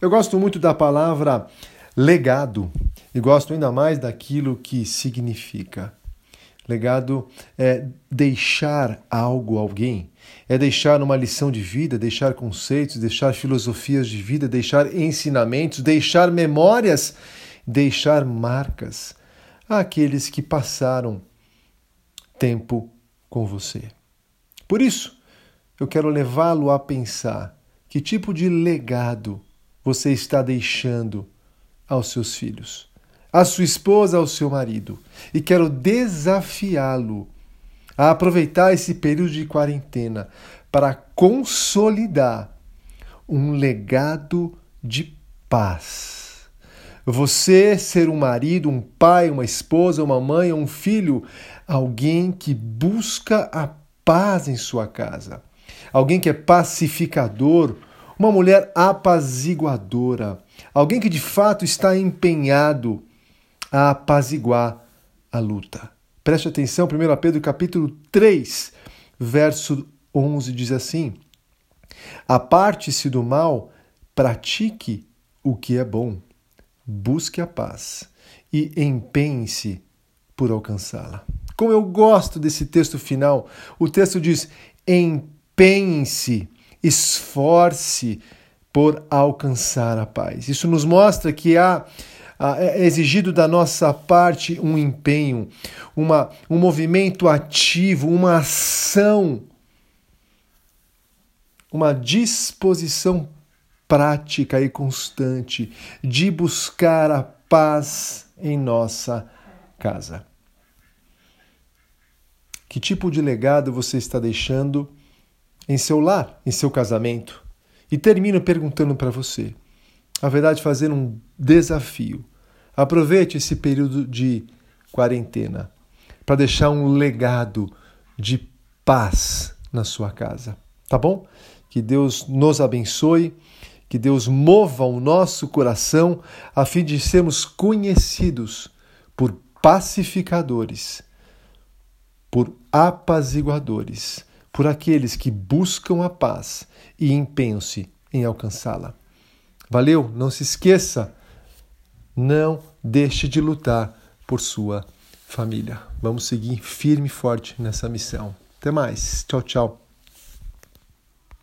Eu gosto muito da palavra legado e gosto ainda mais daquilo que significa. Legado é deixar algo a alguém, é deixar uma lição de vida, deixar conceitos, deixar filosofias de vida, deixar ensinamentos, deixar memórias, deixar marcas àqueles que passaram tempo com você. Por isso, eu quero levá-lo a pensar que tipo de legado você está deixando aos seus filhos a sua esposa, ao seu marido. E quero desafiá-lo a aproveitar esse período de quarentena para consolidar um legado de paz. Você ser um marido, um pai, uma esposa, uma mãe, um filho, alguém que busca a paz em sua casa, alguém que é pacificador, uma mulher apaziguadora, alguém que de fato está empenhado a apaziguar a luta. Preste atenção, 1 Pedro capítulo 3, verso 11 diz assim: Aparte-se do mal, pratique o que é bom, busque a paz e empenhe-se por alcançá-la. Como eu gosto desse texto final, o texto diz: empenhe-se, esforce por alcançar a paz. Isso nos mostra que há é exigido da nossa parte um empenho, uma, um movimento ativo, uma ação, uma disposição prática e constante de buscar a paz em nossa casa. Que tipo de legado você está deixando em seu lar, em seu casamento? E termino perguntando para você: a verdade, fazer um desafio. Aproveite esse período de quarentena para deixar um legado de paz na sua casa, tá bom? Que Deus nos abençoe, que Deus mova o nosso coração a fim de sermos conhecidos por pacificadores, por apaziguadores, por aqueles que buscam a paz e empenham-se em alcançá-la. Valeu? Não se esqueça, não deixe de lutar por sua família. Vamos seguir firme e forte nessa missão. Até mais. Tchau, tchau.